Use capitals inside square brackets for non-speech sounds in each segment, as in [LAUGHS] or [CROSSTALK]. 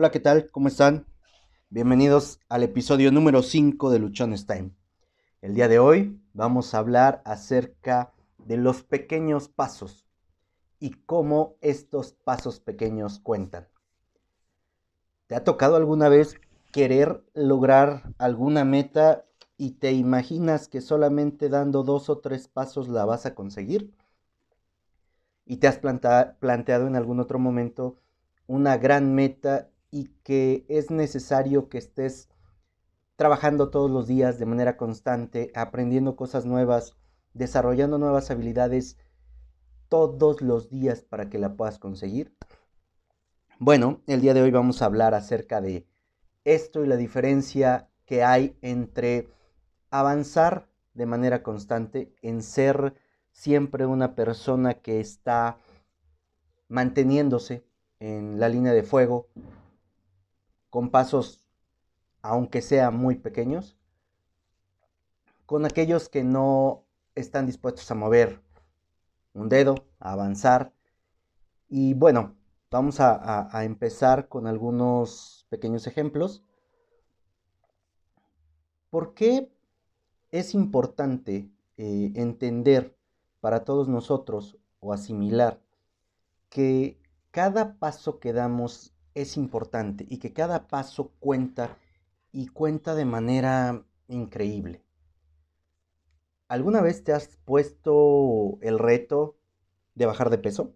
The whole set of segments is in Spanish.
Hola, ¿qué tal? ¿Cómo están? Bienvenidos al episodio número 5 de Luchones Time. El día de hoy vamos a hablar acerca de los pequeños pasos y cómo estos pasos pequeños cuentan. ¿Te ha tocado alguna vez querer lograr alguna meta y te imaginas que solamente dando dos o tres pasos la vas a conseguir? ¿Y te has planteado en algún otro momento una gran meta y que es necesario que estés trabajando todos los días de manera constante, aprendiendo cosas nuevas, desarrollando nuevas habilidades todos los días para que la puedas conseguir? Bueno, el día de hoy vamos a hablar acerca de esto y la diferencia que hay entre avanzar de manera constante en ser siempre una persona que está manteniéndose en la línea de fuego con pasos aunque sean muy pequeños, con aquellos que no están dispuestos a mover un dedo, a avanzar. Y bueno, vamos a, empezar con algunos pequeños ejemplos. ¿Por qué es importante eh, entender para todos nosotros o asimilar que cada paso que damos es importante y que cada paso cuenta y cuenta de manera increíble. ¿Alguna vez te has puesto el reto de bajar de peso?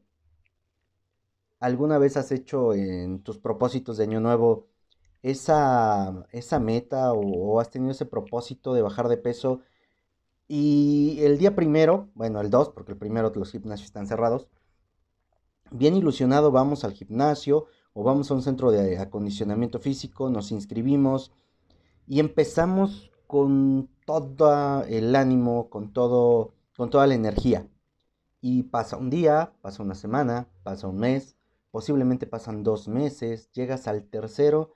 ¿Alguna vez has hecho en tus propósitos de año nuevo esa, esa meta o, has tenido ese propósito de bajar de peso? Y el día primero, bueno, el 2, porque el primero los gimnasios están cerrados, bien ilusionado vamos al gimnasio o vamos a un centro de acondicionamiento físico, nos inscribimos y empezamos con todo el ánimo, con, todo, con toda la energía. Y pasa un día, pasa una semana, pasa un mes, posiblemente pasan dos meses, llegas al tercero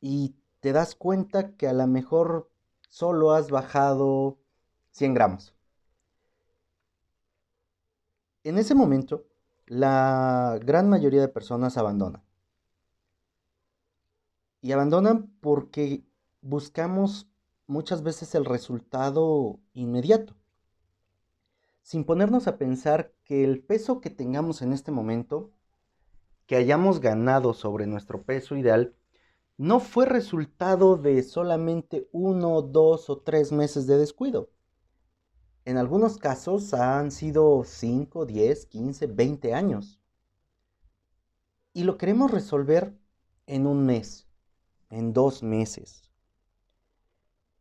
y te das cuenta que a lo mejor solo has bajado 100 gramos. En ese momento, la gran mayoría de personas abandonan. Y abandonan porque buscamos muchas veces el resultado inmediato, sin ponernos a pensar que el peso que tengamos en este momento, que hayamos ganado sobre nuestro peso ideal, no fue resultado de solamente uno, dos o tres meses de descuido. En algunos casos han sido 5, 10, 15, 20 años. Y lo queremos resolver en un mes, en dos meses.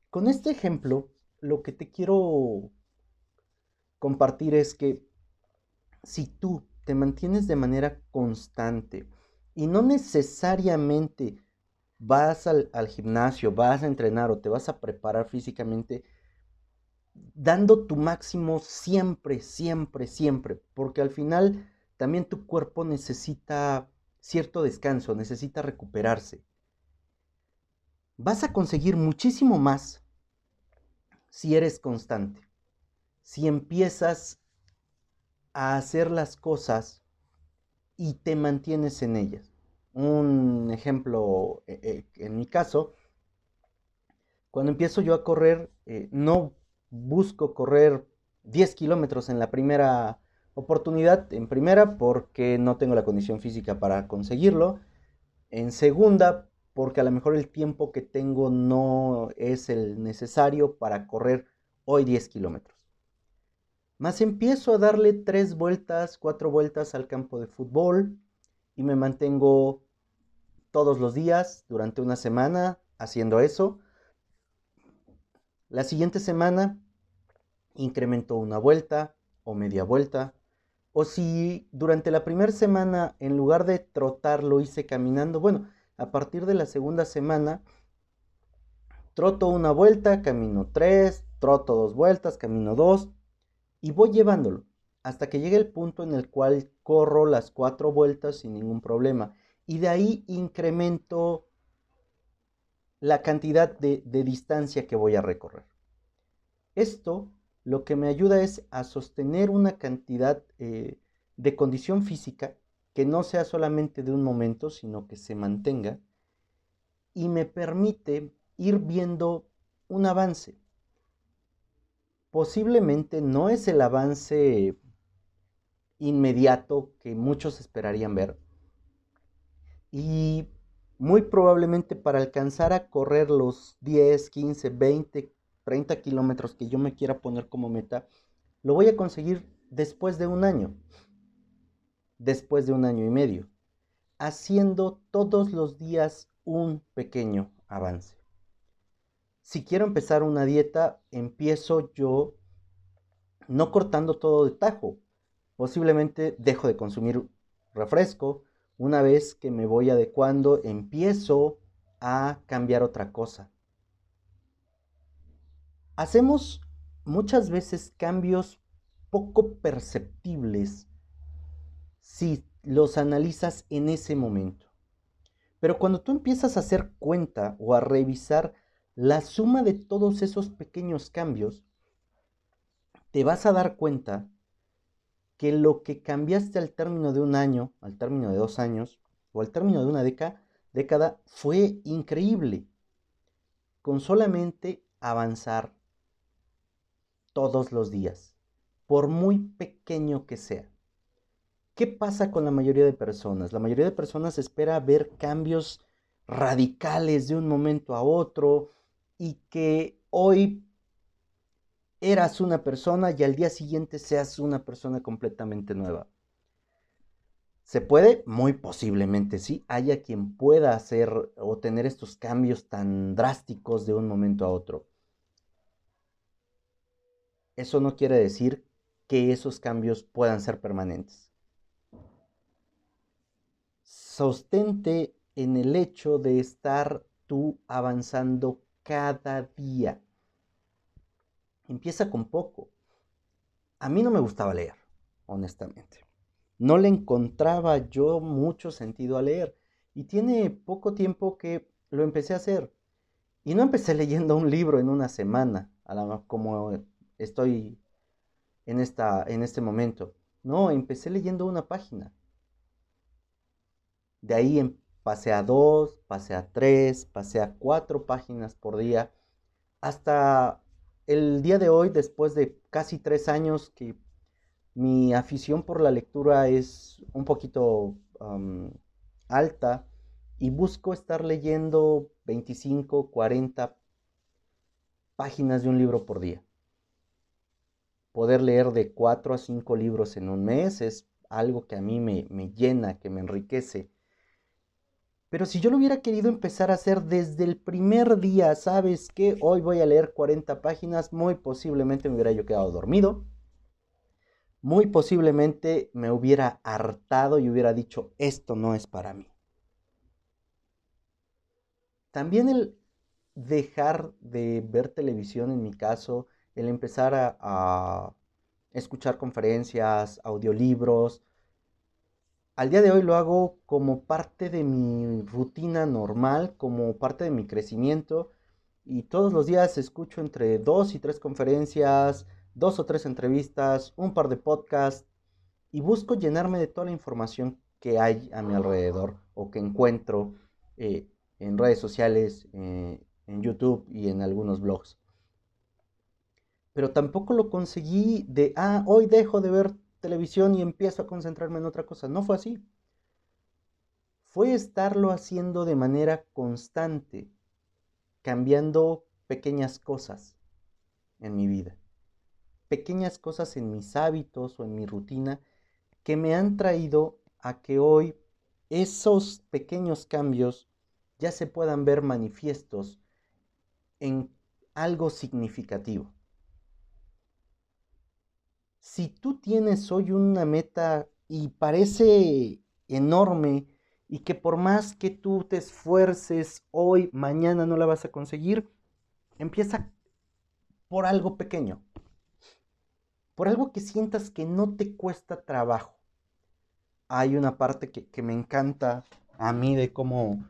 Con este ejemplo, lo que te quiero compartir es que si tú te mantienes de manera constante y no necesariamente vas al, al, gimnasio, vas a entrenar o te vas a preparar físicamente, dando tu máximo siempre, siempre, siempre, porque al final también tu cuerpo necesita cierto descanso, necesita recuperarse. Vas a conseguir muchísimo más si eres constante, si empiezas a hacer las cosas y te mantienes en ellas. Un ejemplo, eh, eh, en mi caso, cuando empiezo yo a correr, eh, no busco correr 10 kilómetros en la primera oportunidad, en primera porque no tengo la condición física para conseguirlo, en segunda porque a lo mejor el tiempo que tengo no es el necesario para correr hoy 10 kilómetros. Más empiezo a darle tres vueltas, cuatro vueltas al campo de fútbol y me mantengo todos los días durante una semana haciendo eso la siguiente semana incremento una vuelta o media vuelta. O si durante la primera semana en lugar de trotar lo hice caminando, bueno, a partir de la segunda semana troto una vuelta, camino tres, troto dos vueltas, camino dos y voy llevándolo hasta que llegue el punto en el cual corro las cuatro vueltas sin ningún problema. Y de ahí incremento la cantidad de, distancia que voy a recorrer. Esto lo que me ayuda es a sostener una cantidad eh, de condición física que no sea solamente de un momento, sino que se mantenga y me permite ir viendo un avance. Posiblemente no es el avance inmediato que muchos esperarían ver. Y muy probablemente para alcanzar a correr los 10, 15, 20, 30 kilómetros que yo me quiera poner como meta, lo voy a conseguir después de un año, después de un año y medio, haciendo todos los días un pequeño avance. Si quiero empezar una dieta, empiezo yo no cortando todo de tajo. Posiblemente dejo de consumir refresco. Una vez que me voy adecuando, empiezo a cambiar otra cosa. Hacemos muchas veces cambios poco perceptibles si los analizas en ese momento. Pero cuando tú empiezas a hacer cuenta o a revisar la suma de todos esos pequeños cambios, te vas a dar cuenta que lo que cambiaste al término de un año, al término de dos años o al término de una década, década fue increíble. Con solamente avanzar todos los días, por muy pequeño que sea. ¿Qué pasa con la mayoría de personas? La mayoría de personas espera ver cambios radicales de un momento a otro y que hoy eras una persona y al día siguiente seas una persona completamente nueva. ¿Se puede? Muy posiblemente sí. Haya quien pueda hacer o tener estos cambios tan drásticos de un momento a otro. Eso no quiere decir que esos cambios puedan ser permanentes sostente en el hecho de estar tú avanzando cada día. Empieza con poco. A mí no me gustaba leer, honestamente. No le encontraba yo mucho sentido a leer. Y tiene poco tiempo que lo empecé a hacer. Y no empecé [LAUGHS] leyendo un libro en una semana, como estoy en, esta, en este momento. No, empecé leyendo una página. De ahí pasé a dos, pasé a tres, pasé a cuatro páginas por día, hasta el día de hoy, después de casi tres años que mi afición por la lectura es un poquito alta y busco estar leyendo 25, 40 páginas de un libro por día. Poder leer de cuatro a cinco libros en un mes es algo que a mí me, me llena, que me enriquece pero si yo lo hubiera querido empezar a hacer desde el primer día, ¿sabes qué? Hoy voy a leer 40 páginas, muy posiblemente me hubiera yo quedado dormido. Muy posiblemente me hubiera hartado y hubiera dicho, esto no es para mí. También el dejar de ver televisión, en mi caso, el empezar a, a escuchar conferencias, audiolibros, al día de hoy lo hago como parte de mi rutina normal, como parte de mi crecimiento. Y todos los días escucho entre dos y tres conferencias, dos o tres entrevistas, un par de podcasts. Y busco llenarme de toda la información que hay a mi alrededor o que encuentro eh, en redes sociales, eh, en YouTube y en algunos blogs. Pero tampoco lo conseguí de, ah, hoy dejo de ver televisión y empiezo a concentrarme en otra cosa. No fue así. Fue estarlo haciendo de manera constante, cambiando pequeñas cosas en mi vida. Pequeñas cosas en mis hábitos o en mi rutina que me han traído a que hoy esos pequeños cambios ya se puedan ver manifiestos en algo significativo si tú tienes hoy una meta y parece enorme y que por más que tú te esfuerces hoy, mañana no la vas a conseguir, empieza por algo pequeño, por algo que sientas que no te cuesta trabajo. Hay una parte que, que me encanta a mí de cómo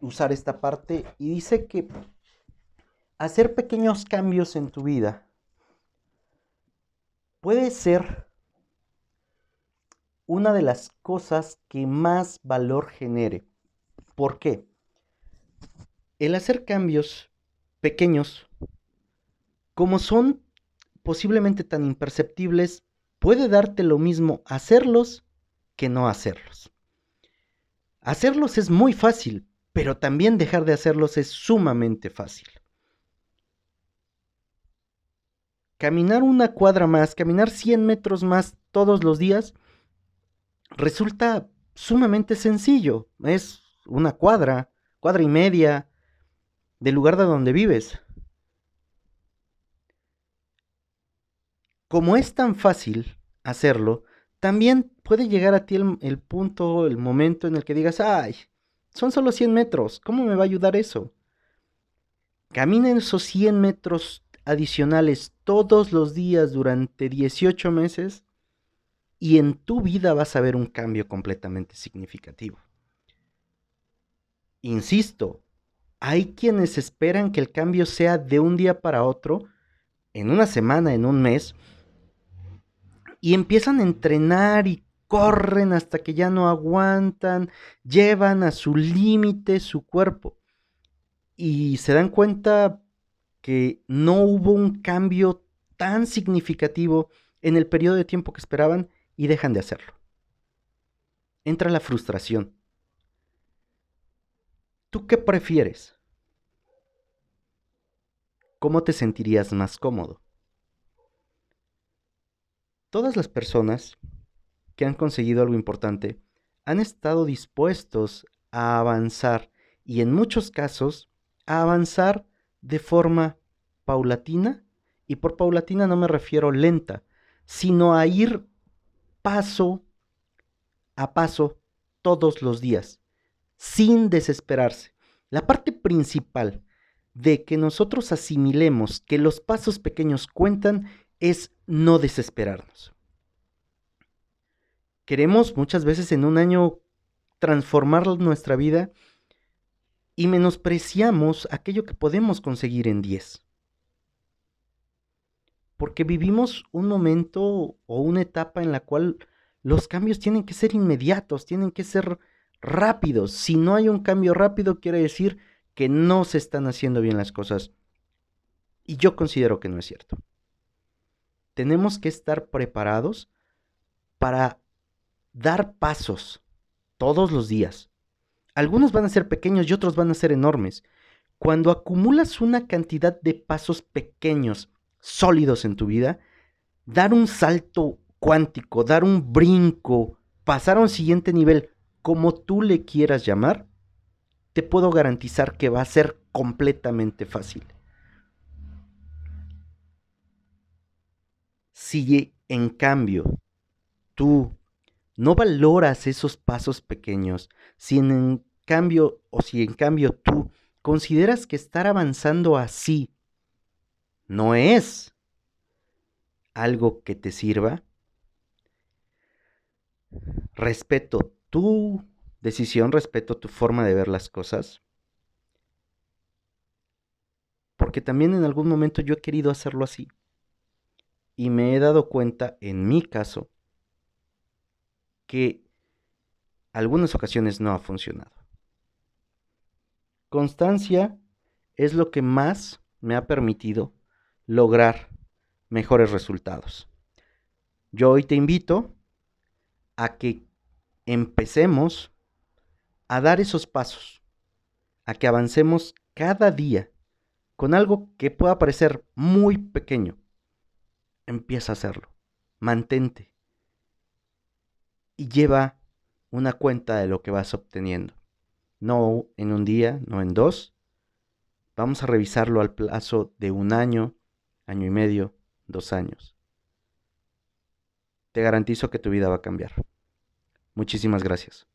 usar esta parte y dice que hacer pequeños cambios en tu vida Puede ser una de las cosas que más valor genere. ¿Por qué? El hacer cambios pequeños, como son posiblemente tan imperceptibles, puede darte lo mismo hacerlos que no hacerlos. Hacerlos es muy fácil, pero también dejar de hacerlos es sumamente fácil. Caminar una cuadra más, caminar 100 metros más todos los días, resulta sumamente sencillo. Es una cuadra, cuadra y media del lugar de donde vives. Como es tan fácil hacerlo, también puede llegar a ti el, punto, el momento en el que digas, ay, son solo 100 metros, ¿cómo me va a ayudar eso? Camina esos 100 metros adicionales todos los días durante 18 meses y en tu vida vas a ver un cambio completamente significativo. Insisto, hay quienes esperan que el cambio sea de un día para otro, en una semana, en un mes, y empiezan a entrenar y corren hasta que ya no aguantan, llevan a su límite su cuerpo y se dan cuenta que no hubo un cambio tan significativo en el periodo de tiempo que esperaban y dejan de hacerlo. Entra la frustración. ¿Tú qué prefieres? ¿Cómo te sentirías más cómodo? Todas las personas que han conseguido algo importante han estado dispuestos a avanzar y en muchos casos a avanzar de forma paulatina y por paulatina no me refiero lenta, sino a ir paso a paso todos los días, sin desesperarse. La parte principal de que nosotros asimilemos que los pasos pequeños cuentan es no desesperarnos. Queremos muchas veces en un año transformar nuestra vida y menospreciamos aquello que podemos conseguir en 10 porque vivimos un momento o una etapa en la cual los cambios tienen que ser inmediatos, tienen que ser rápidos. Si no hay un cambio rápido, quiere decir que no se están haciendo bien las cosas. Y yo considero que no es cierto. Tenemos que estar preparados para dar pasos todos los días. Algunos van a ser pequeños y otros van a ser enormes. Cuando acumulas una cantidad de pasos pequeños sólidos en tu vida, dar un salto cuántico, dar un brinco, pasar a un siguiente nivel, como tú le quieras llamar, te puedo garantizar que va a ser completamente fácil. Si en cambio tú no valoras esos pasos pequeños, si en cambio o si en cambio tú consideras que estar avanzando así no es algo que te sirva, respeto tu decisión, respeto tu forma de ver las cosas, porque también en algún momento yo he querido hacerlo así y me he dado cuenta, en mi caso, que algunas ocasiones no ha funcionado. Constancia es lo que más me ha permitido lograr mejores resultados. Yo hoy te invito a que empecemos a dar esos pasos, a que avancemos cada día con algo que pueda parecer muy pequeño. Empieza a hacerlo, mantente y lleva una cuenta de lo que vas obteniendo. No en un día, no en dos. Vamos a revisarlo al plazo de un año, año y medio, dos años. Te garantizo que tu vida va a cambiar. Muchísimas gracias.